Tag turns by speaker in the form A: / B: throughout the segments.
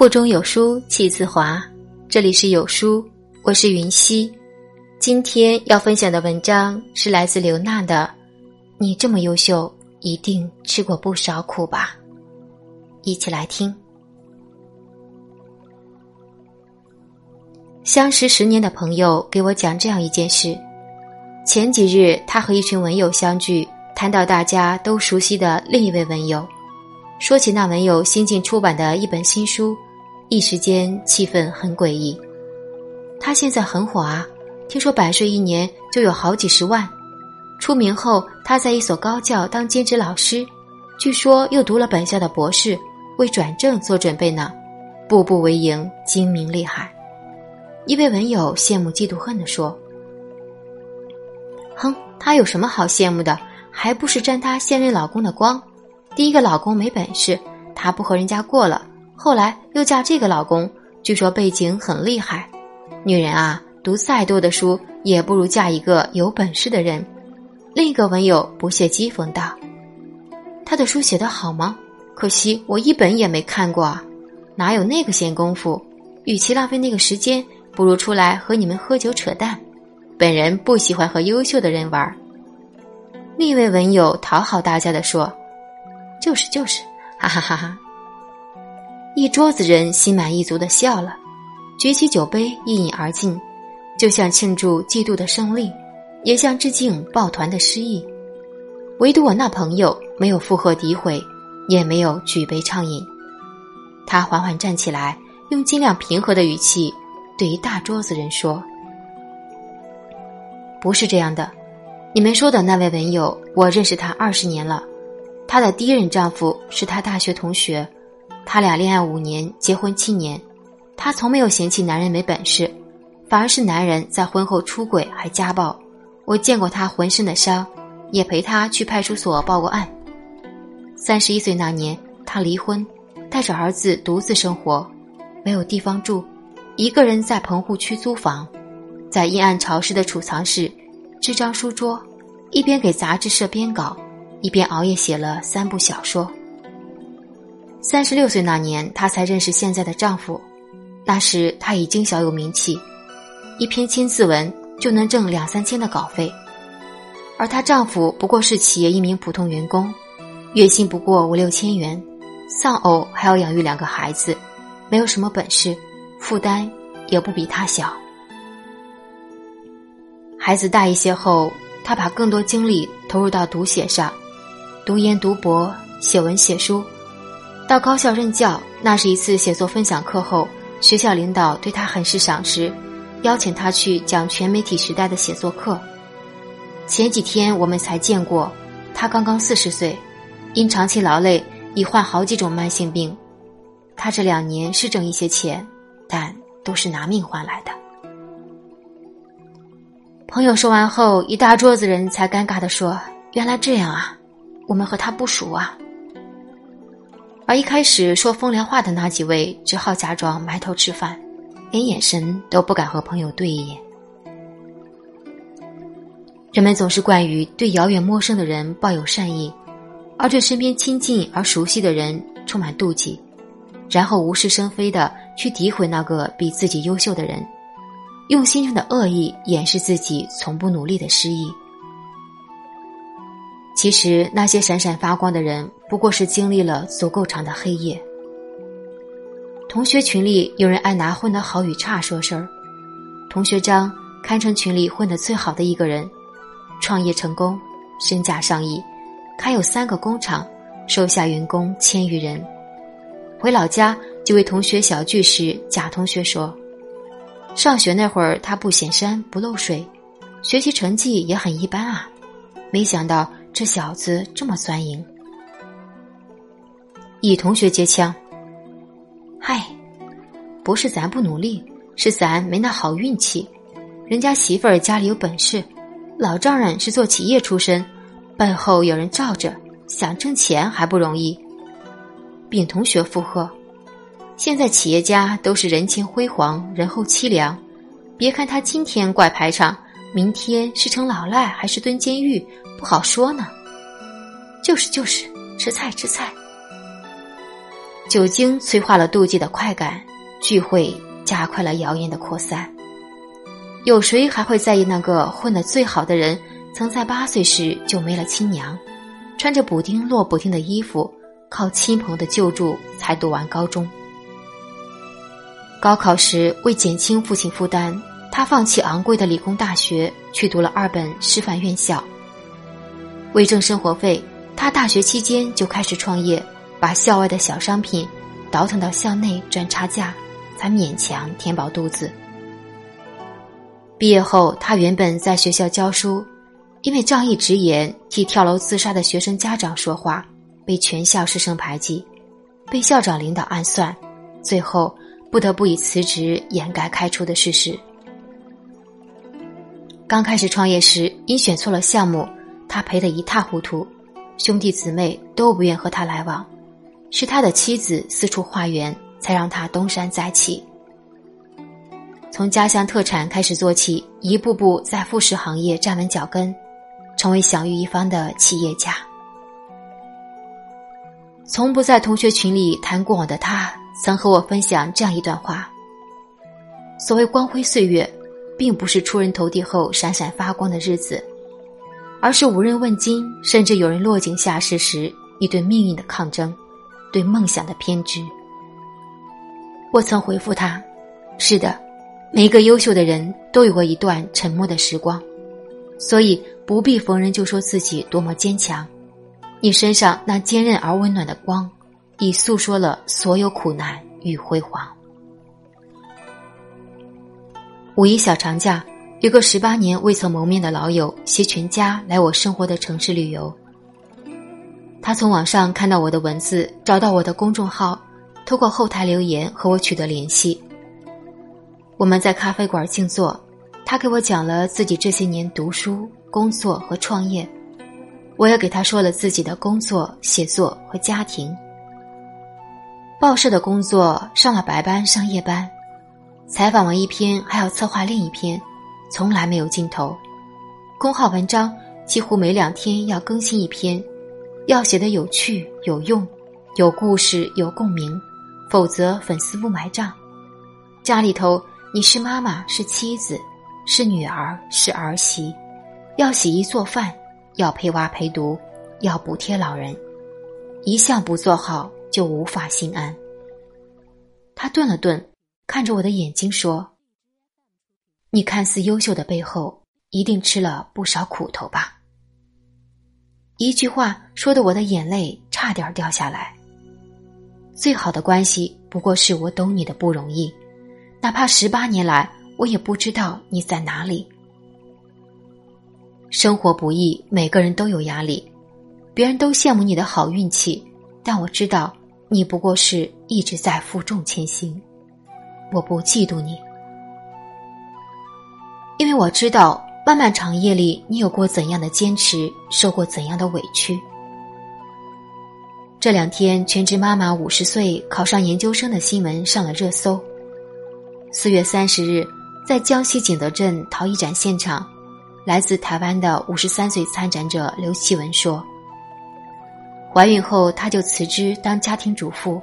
A: 腹中有书气自华，这里是有书，我是云溪。今天要分享的文章是来自刘娜的。你这么优秀，一定吃过不少苦吧？一起来听。相识十年的朋友给我讲这样一件事：前几日，他和一群文友相聚，谈到大家都熟悉的另一位文友。说起那文友新近出版的一本新书，一时间气氛很诡异。他现在很火啊，听说百岁一年就有好几十万。出名后，他在一所高教当兼职老师，据说又读了本校的博士，为转正做准备呢。步步为营，精明厉害。一位文友羡慕嫉妒恨地说：“哼，他有什么好羡慕的？还不是沾他现任老公的光。”第一个老公没本事，她不和人家过了。后来又嫁这个老公，据说背景很厉害。女人啊，读再多的书，也不如嫁一个有本事的人。另一个文友不屑讥讽道：“他的书写得好吗？可惜我一本也没看过啊，哪有那个闲工夫？与其浪费那个时间，不如出来和你们喝酒扯淡。本人不喜欢和优秀的人玩。”另一位文友讨好大家的说。就是就是，哈哈哈哈！一桌子人心满意足的笑了，举起酒杯一饮而尽，就像庆祝嫉妒的胜利，也像致敬抱团的失意。唯独我那朋友没有附和诋毁，也没有举杯畅饮。他缓缓站起来，用尽量平和的语气对一大桌子人说：“不是这样的，你们说的那位文友，我认识他二十年了。”他的第一任丈夫是他大学同学，他俩恋爱五年，结婚七年。她从没有嫌弃男人没本事，反而是男人在婚后出轨还家暴。我见过她浑身的伤，也陪她去派出所报过案。三十一岁那年，她离婚，带着儿子独自生活，没有地方住，一个人在棚户区租房，在阴暗潮湿的储藏室支张书桌，一边给杂志社编稿。一边熬夜写了三部小说。三十六岁那年，她才认识现在的丈夫。那时她已经小有名气，一篇千字文就能挣两三千的稿费，而她丈夫不过是企业一名普通员工，月薪不过五六千元，丧偶还要养育两个孩子，没有什么本事，负担也不比她小。孩子大一些后，她把更多精力投入到读写上。读研读博，写文写书，到高校任教。那是一次写作分享课后，学校领导对他很是赏识，邀请他去讲全媒体时代的写作课。前几天我们才见过，他刚刚四十岁，因长期劳累已患好几种慢性病。他这两年是挣一些钱，但都是拿命换来的。朋友说完后，一大桌子人才尴尬地说：“原来这样啊。”我们和他不熟啊，而一开始说风凉话的那几位只好假装埋头吃饭，连眼神都不敢和朋友对一眼。人们总是惯于对遥远陌生的人抱有善意，而对身边亲近而熟悉的人充满妒忌，然后无事生非的去诋毁那个比自己优秀的人，用心中的恶意掩饰自己从不努力的失意。其实那些闪闪发光的人，不过是经历了足够长的黑夜。同学群里有人爱拿混得好与差说事儿，同学张堪称群里混得最好的一个人，创业成功，身价上亿，开有三个工厂，手下员工千余人。回老家就为同学小聚时，贾同学说：“上学那会儿他不显山不漏水，学习成绩也很一般啊，没想到。”这小子这么钻营，乙同学接枪。嗨，不是咱不努力，是咱没那好运气。人家媳妇儿家里有本事，老丈人是做企业出身，背后有人罩着，想挣钱还不容易。丙同学附和：现在企业家都是人前辉煌，人后凄凉。别看他今天怪排场，明天是成老赖还是蹲监狱？不好说呢，就是就是吃菜吃菜。酒精催化了妒忌的快感，聚会加快了谣言的扩散。有谁还会在意那个混得最好的人，曾在八岁时就没了亲娘，穿着补丁落补丁的衣服，靠亲朋的救助才读完高中？高考时，为减轻父亲负担，他放弃昂贵的理工大学，去读了二本师范院校。为挣生活费，他大学期间就开始创业，把校外的小商品倒腾到校内赚差价，才勉强填饱肚子。毕业后，他原本在学校教书，因为仗义直言，替跳楼自杀的学生家长说话，被全校师生排挤，被校长领导暗算，最后不得不以辞职掩盖开除的事实。刚开始创业时，因选错了项目。他赔得一塌糊涂，兄弟姊妹都不愿和他来往，是他的妻子四处化缘，才让他东山再起。从家乡特产开始做起，一步步在副食行业站稳脚跟，成为享誉一方的企业家。从不在同学群里谈过往的他，曾和我分享这样一段话：所谓光辉岁月，并不是出人头地后闪闪发光的日子。而是无人问津，甚至有人落井下石时，你对命运的抗争，对梦想的偏执。我曾回复他：“是的，每一个优秀的人都有过一段沉默的时光，所以不必逢人就说自己多么坚强。你身上那坚韧而温暖的光，已诉说了所有苦难与辉煌。”五一小长假。一个十八年未曾谋面的老友，携全家来我生活的城市旅游。他从网上看到我的文字，找到我的公众号，通过后台留言和我取得联系。我们在咖啡馆静坐，他给我讲了自己这些年读书、工作和创业，我也给他说了自己的工作、写作和家庭。报社的工作上了白班、上夜班，采访完一篇还要策划另一篇。从来没有尽头，公号文章几乎每两天要更新一篇，要写的有趣有用，有故事有共鸣，否则粉丝不买账。家里头你是妈妈是妻子是女儿是儿媳，要洗衣做饭，要陪娃陪读，要补贴老人，一项不做好就无法心安。他顿了顿，看着我的眼睛说。你看似优秀的背后，一定吃了不少苦头吧？一句话说的我的眼泪差点掉下来。最好的关系不过是我懂你的不容易，哪怕十八年来我也不知道你在哪里。生活不易，每个人都有压力，别人都羡慕你的好运气，但我知道你不过是一直在负重前行。我不嫉妒你。我知道，漫漫长夜里，你有过怎样的坚持，受过怎样的委屈。这两天，全职妈妈五十岁考上研究生的新闻上了热搜。四月三十日，在江西景德镇陶艺展现场，来自台湾的五十三岁参展者刘启文说：“怀孕后，她就辞职当家庭主妇。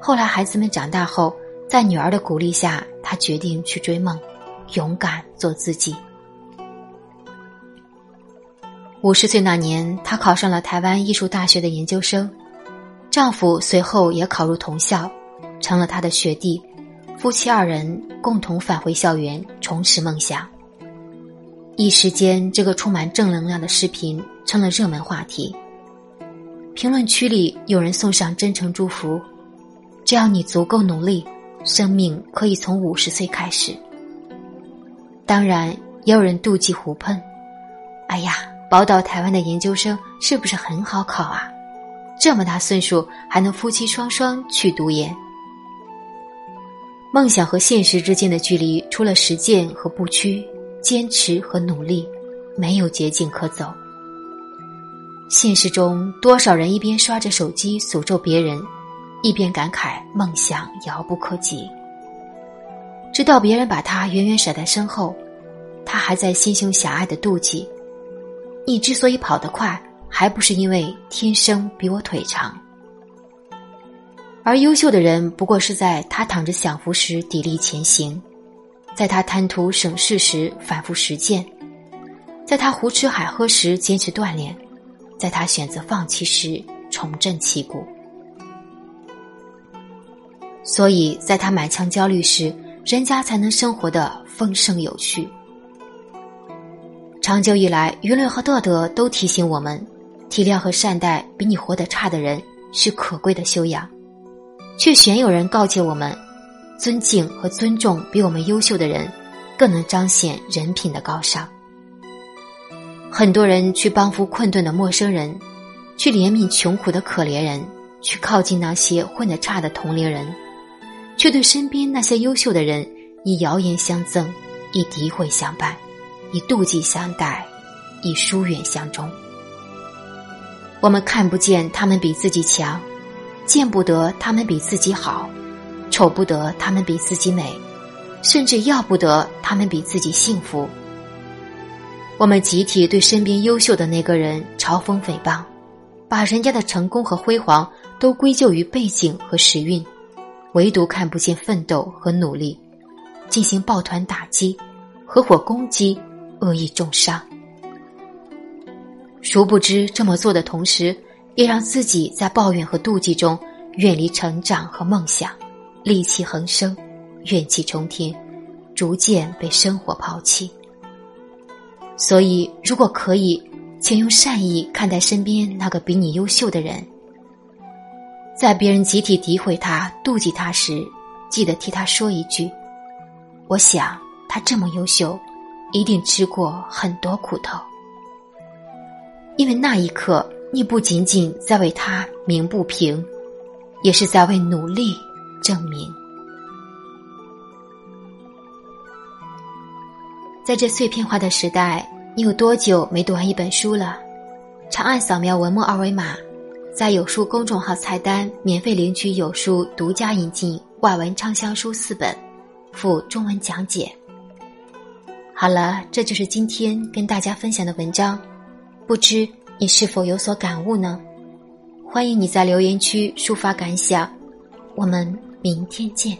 A: 后来，孩子们长大后，在女儿的鼓励下，她决定去追梦。”勇敢做自己。五十岁那年，她考上了台湾艺术大学的研究生，丈夫随后也考入同校，成了她的学弟。夫妻二人共同返回校园，重拾梦想。一时间，这个充满正能量的视频成了热门话题。评论区里有人送上真诚祝福：“只要你足够努力，生命可以从五十岁开始。”当然，也有人妒忌胡喷。哎呀，宝岛台湾的研究生是不是很好考啊？这么大岁数还能夫妻双双去读研？梦想和现实之间的距离，除了实践和不屈、坚持和努力，没有捷径可走。现实中，多少人一边刷着手机诅咒别人，一边感慨梦想遥不可及。直到别人把他远远甩在身后，他还在心胸狭隘的妒忌。你之所以跑得快，还不是因为天生比我腿长？而优秀的人不过是在他躺着享福时砥砺前行，在他贪图省事时反复实践，在他胡吃海喝时坚持锻炼，在他选择放弃时重振旗鼓。所以，在他满腔焦虑时，人家才能生活的丰盛有趣。长久以来，舆论和道德都提醒我们，体谅和善待比你活得差的人是可贵的修养，却鲜有人告诫我们，尊敬和尊重比我们优秀的人，更能彰显人品的高尚。很多人去帮扶困顿的陌生人，去怜悯穷苦的可怜人，去靠近那些混得差的同龄人。却对身边那些优秀的人以谣言相赠，以诋毁相伴，以妒忌相待，以疏远相中。我们看不见他们比自己强，见不得他们比自己好，瞅不得他们比自己美，甚至要不得他们比自己幸福。我们集体对身边优秀的那个人嘲讽诽谤，把人家的成功和辉煌都归咎于背景和时运。唯独看不见奋斗和努力，进行抱团打击、合伙攻击、恶意重伤。殊不知，这么做的同时，也让自己在抱怨和妒忌中远离成长和梦想，戾气横生，怨气冲天，逐渐被生活抛弃。所以，如果可以，请用善意看待身边那个比你优秀的人。在别人集体诋毁他、妒忌他时，记得替他说一句：“我想他这么优秀，一定吃过很多苦头。”因为那一刻，你不仅仅在为他鸣不平，也是在为努力证明。在这碎片化的时代，你有多久没读完一本书了？长按扫描文末二维码。在有书公众号菜单免费领取有书独家引进外文畅销书四本，附中文讲解。好了，这就是今天跟大家分享的文章，不知你是否有所感悟呢？欢迎你在留言区抒发感想，我们明天见。